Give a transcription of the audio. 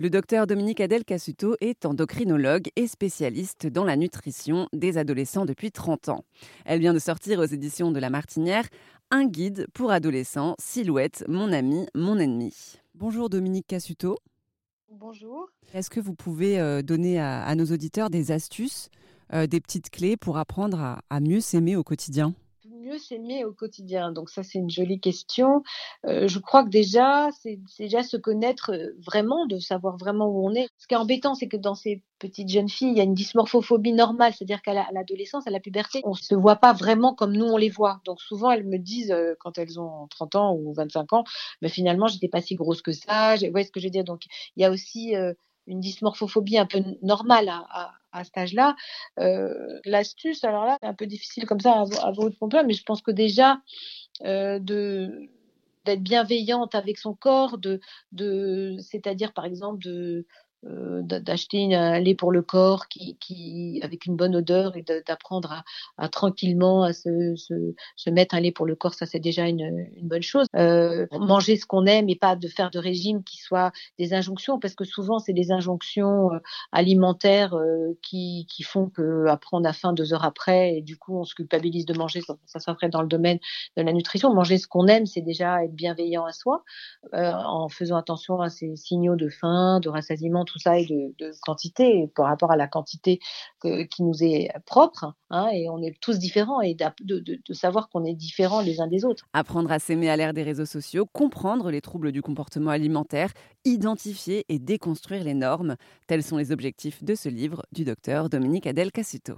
Le docteur Dominique Adel Cassuto est endocrinologue et spécialiste dans la nutrition des adolescents depuis 30 ans. Elle vient de sortir aux éditions de La Martinière un guide pour adolescents, Silhouette, mon ami, mon ennemi. Bonjour Dominique Cassuto. Bonjour. Est-ce que vous pouvez euh, donner à, nos auditeurs des astuces, euh, des petites clés pour apprendre à mieux s'aimer au quotidien? S'aimer au quotidien Donc ça, c'est une jolie question. Euh, je crois que déjà, c'est déjà se connaître euh, vraiment, de savoir vraiment où on est. Ce qui est embêtant, c'est que dans ces petites jeunes filles, il y a une dysmorphophobie normale, c'est-à-dire qu'à l'adolescence, à la puberté, on se voit pas vraiment comme nous on les voit. Donc souvent, elles me disent euh, quand elles ont 30 ans ou 25 ans, mais finalement, j'étais pas si grosse que ça. Vous voyez ce que je veux dire Donc il y a aussi une dysmorphophobie un peu normale à, à, cet âge-là. Euh, L'astuce, alors là, c'est un peu difficile comme ça à, à votre mais je pense que déjà, euh, d'être bienveillante avec son corps, c'est-à-dire par exemple de euh, d'acheter un lait pour le corps qui, qui avec une bonne odeur et d'apprendre à, à, tranquillement à se, se, se, mettre un lait pour le corps, ça c'est déjà une, une, bonne chose. Euh, manger ce qu'on aime et pas de faire de régime qui soit des injonctions, parce que souvent c'est des injonctions euh, alimentaires euh, qui, qui font que après on a faim deux heures après et du coup on se culpabilise de manger. Ça, ça s'entrait dans le domaine de la nutrition. Manger ce qu'on aime, c'est déjà être bienveillant à soi, en faisant attention à ces signaux de faim, de rassasiement tout ça et de, quantité par rapport à la quantité qui nous est propre. Hein, et on est tous différents et de, de savoir qu'on est différents les uns des autres. Apprendre à s'aimer à l'ère des réseaux sociaux, comprendre les troubles du comportement alimentaire, identifier et déconstruire les normes. Tels sont les objectifs de ce livre du docteur Dominique Adel Cassuto.